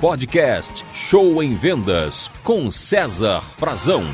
Podcast Show em Vendas com César Frazão.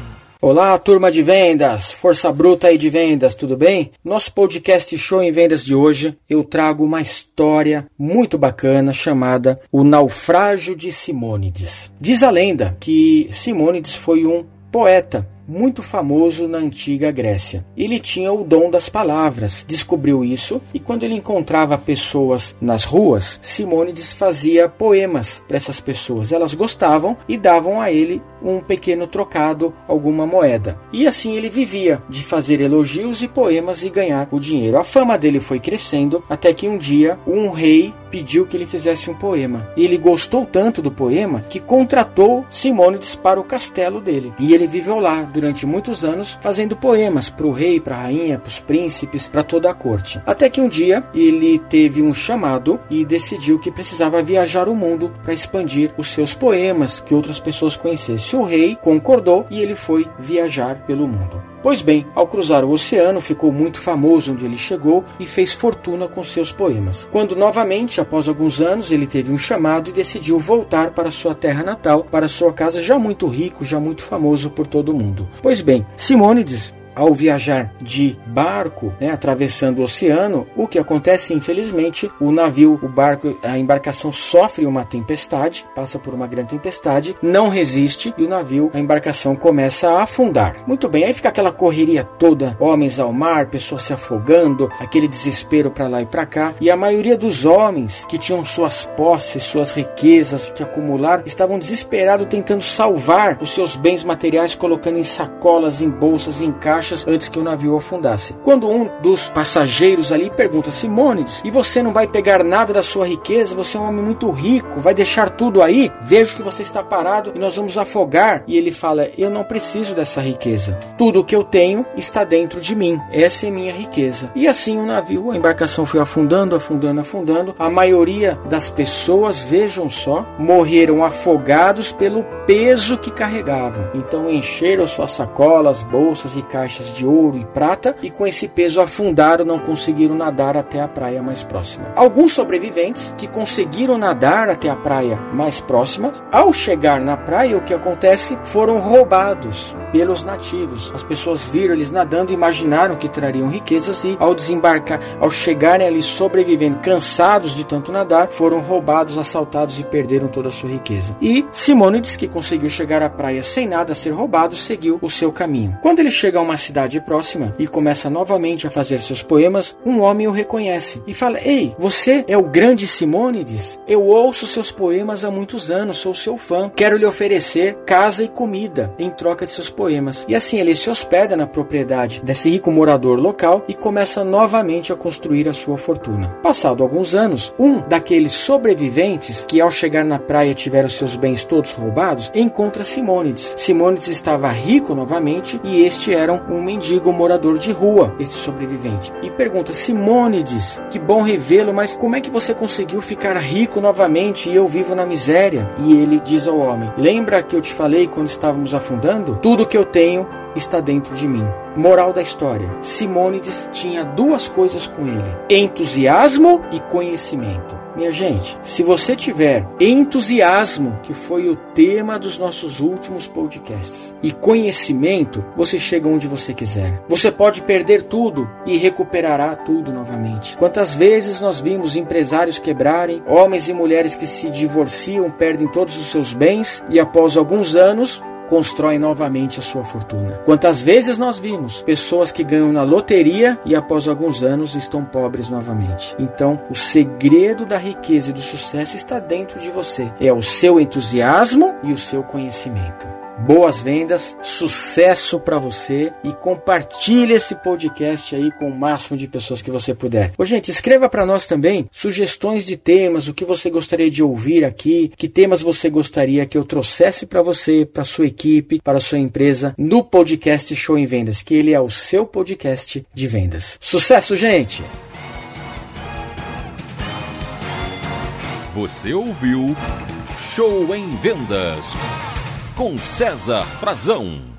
Olá, turma de vendas, força bruta aí de vendas, tudo bem? Nosso podcast Show em Vendas de hoje, eu trago uma história muito bacana chamada O Naufrágio de Simônides. Diz a lenda que Simônides foi um poeta muito famoso na antiga Grécia. Ele tinha o dom das palavras, descobriu isso e quando ele encontrava pessoas nas ruas, Simônides fazia poemas para essas pessoas. Elas gostavam e davam a ele um pequeno trocado, alguma moeda. E assim ele vivia de fazer elogios e poemas e ganhar o dinheiro. A fama dele foi crescendo até que um dia um rei pediu que ele fizesse um poema. E ele gostou tanto do poema que contratou Simônides para o castelo dele. E ele viveu lá durante muitos anos fazendo poemas para o rei, para a rainha, para os príncipes, para toda a corte. Até que um dia ele teve um chamado e decidiu que precisava viajar o mundo para expandir os seus poemas que outras pessoas conhecessem. O rei concordou e ele foi viajar pelo mundo. Pois bem, ao cruzar o oceano, ficou muito famoso onde ele chegou e fez fortuna com seus poemas. Quando novamente, após alguns anos, ele teve um chamado e decidiu voltar para sua terra natal, para sua casa já muito rico, já muito famoso por todo o mundo. Pois bem, Simônides ao viajar de barco, né, atravessando o oceano, o que acontece, infelizmente, o navio, o barco, a embarcação sofre uma tempestade, passa por uma grande tempestade, não resiste e o navio, a embarcação começa a afundar. Muito bem, aí fica aquela correria toda, homens ao mar, pessoas se afogando, aquele desespero para lá e para cá, e a maioria dos homens que tinham suas posses, suas riquezas que acumular, estavam desesperados tentando salvar os seus bens materiais, colocando em sacolas, em bolsas, em caixas antes que o navio afundasse. Quando um dos passageiros ali pergunta Simônides, e você não vai pegar nada da sua riqueza? Você é um homem muito rico, vai deixar tudo aí? Vejo que você está parado e nós vamos afogar. E ele fala: Eu não preciso dessa riqueza. Tudo o que eu tenho está dentro de mim. Essa é minha riqueza. E assim o navio, a embarcação foi afundando, afundando, afundando. A maioria das pessoas, vejam só, morreram afogados pelo peso que carregavam. Então encheram suas sacolas, bolsas e caixas de ouro e prata e com esse peso afundaram, não conseguiram nadar até a praia mais próxima. Alguns sobreviventes que conseguiram nadar até a praia mais próxima, ao chegar na praia, o que acontece? Foram roubados pelos nativos. As pessoas viram eles nadando, imaginaram que trariam riquezas e ao desembarcar, ao chegarem ali sobrevivendo, cansados de tanto nadar, foram roubados, assaltados e perderam toda a sua riqueza. E Simônides, que conseguiu chegar à praia sem nada ser roubado, seguiu o seu caminho. Quando ele chega a uma cidade próxima e começa novamente a fazer seus poemas, um homem o reconhece e fala: Ei, você é o grande Simônides? Eu ouço seus poemas há muitos anos, sou seu fã. Quero lhe oferecer casa e comida em troca de seus poemas. E assim ele se hospeda na propriedade desse rico morador local e começa novamente a construir a sua fortuna. Passado alguns anos, um daqueles sobreviventes que ao chegar na praia tiveram seus bens todos roubados, encontra Simônides. Simônides estava rico novamente e este era um um mendigo morador de rua, esse sobrevivente, e pergunta: Simônides, que bom revê-lo, mas como é que você conseguiu ficar rico novamente e eu vivo na miséria? E ele diz ao homem: Lembra que eu te falei quando estávamos afundando? Tudo que eu tenho está dentro de mim. Moral da história: Simônides tinha duas coisas com ele: entusiasmo e conhecimento. Minha gente, se você tiver entusiasmo, que foi o tema dos nossos últimos podcasts, e conhecimento, você chega onde você quiser. Você pode perder tudo e recuperará tudo novamente. Quantas vezes nós vimos empresários quebrarem, homens e mulheres que se divorciam, perdem todos os seus bens e após alguns anos constrói novamente a sua fortuna. Quantas vezes nós vimos pessoas que ganham na loteria e após alguns anos estão pobres novamente. Então, o segredo da riqueza e do sucesso está dentro de você. É o seu entusiasmo e o seu conhecimento boas vendas, sucesso para você e compartilhe esse podcast aí com o máximo de pessoas que você puder. Ô, gente, escreva para nós também sugestões de temas, o que você gostaria de ouvir aqui, que temas você gostaria que eu trouxesse para você, para sua equipe, para sua empresa no podcast Show em Vendas, que ele é o seu podcast de vendas. Sucesso, gente! Você ouviu Show em Vendas com César Frazão.